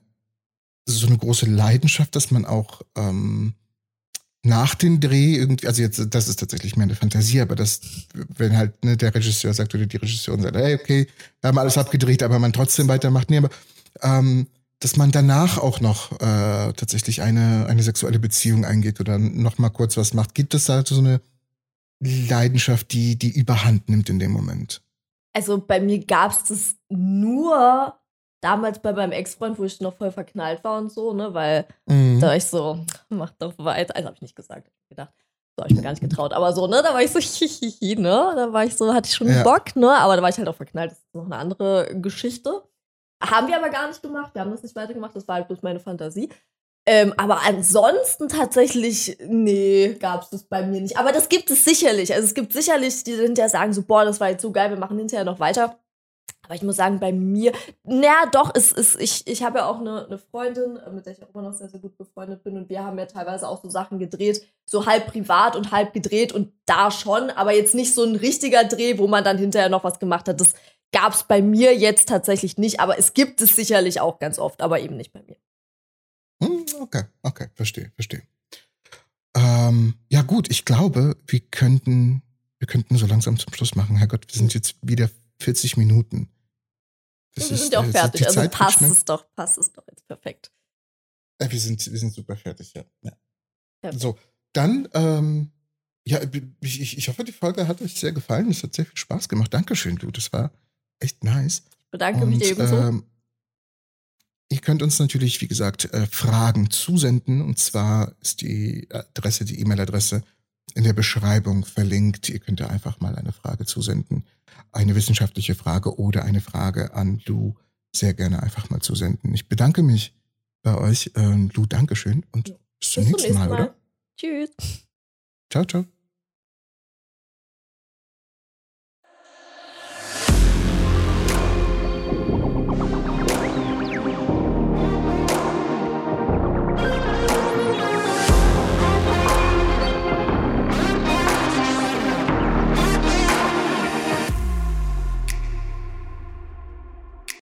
so eine große Leidenschaft, dass man auch ähm, nach dem Dreh irgendwie, also jetzt, das ist tatsächlich mehr eine Fantasie, aber das, wenn halt ne, der Regisseur sagt oder die Regisseurin sagt, hey, okay, wir haben alles abgedreht, aber man trotzdem weitermacht. Nee, aber ähm, dass man danach auch noch äh, tatsächlich eine, eine sexuelle Beziehung eingeht oder noch mal kurz was macht. Gibt es da so eine Leidenschaft, die, die überhand nimmt in dem Moment? Also bei mir gab es das nur damals bei meinem Ex-Freund, wo ich noch voll verknallt war und so, ne, weil mhm. da war ich so, mach doch weiter. Also habe ich nicht gesagt, hab gedacht. So habe ich mir gar nicht getraut. Aber so, ne, da war ich so, hihihi, ne, da war ich so, hatte ich schon ja. Bock, ne, aber da war ich halt auch verknallt. Das ist noch eine andere Geschichte. Haben wir aber gar nicht gemacht. Wir haben das nicht weitergemacht. Das war halt bloß meine Fantasie. Ähm, aber ansonsten tatsächlich, nee, gab es das bei mir nicht. Aber das gibt es sicherlich. Also es gibt sicherlich, die hinterher sagen so, boah, das war jetzt so geil, wir machen hinterher noch weiter. Aber ich muss sagen, bei mir, naja, doch, es ist, ich, ich habe ja auch eine, eine Freundin, äh, mit der ich auch immer noch sehr, sehr gut befreundet bin. Und wir haben ja teilweise auch so Sachen gedreht, so halb privat und halb gedreht und da schon, aber jetzt nicht so ein richtiger Dreh, wo man dann hinterher noch was gemacht hat. Das gab es bei mir jetzt tatsächlich nicht, aber es gibt es sicherlich auch ganz oft, aber eben nicht bei mir. Hm, okay, okay, verstehe, verstehe. Ähm, ja gut, ich glaube, wir könnten, wir könnten so langsam zum Schluss machen. Herrgott, wir sind jetzt wieder 40 Minuten. Das wir sind ja auch äh, fertig, also passt es doch, passt es doch jetzt perfekt. Ja, wir sind, wir sind super fertig, ja. ja. So, dann, ähm, ja, ich, ich, ich hoffe, die Folge hat euch sehr gefallen. Es hat sehr viel Spaß gemacht. Dankeschön, du. Das war echt nice. Ich bedanke Und, mich ebenso. Ähm, ihr könnt uns natürlich, wie gesagt, äh, Fragen zusenden. Und zwar ist die Adresse, die E-Mail-Adresse in der Beschreibung verlinkt. Ihr könnt da einfach mal eine Frage zusenden. Eine wissenschaftliche Frage oder eine Frage an Lou sehr gerne einfach mal zusenden. Ich bedanke mich bei euch. Ähm, Lou, Dankeschön und bis zum, bis nächsten, nächsten Mal, Mal, oder? Tschüss. Ciao, ciao.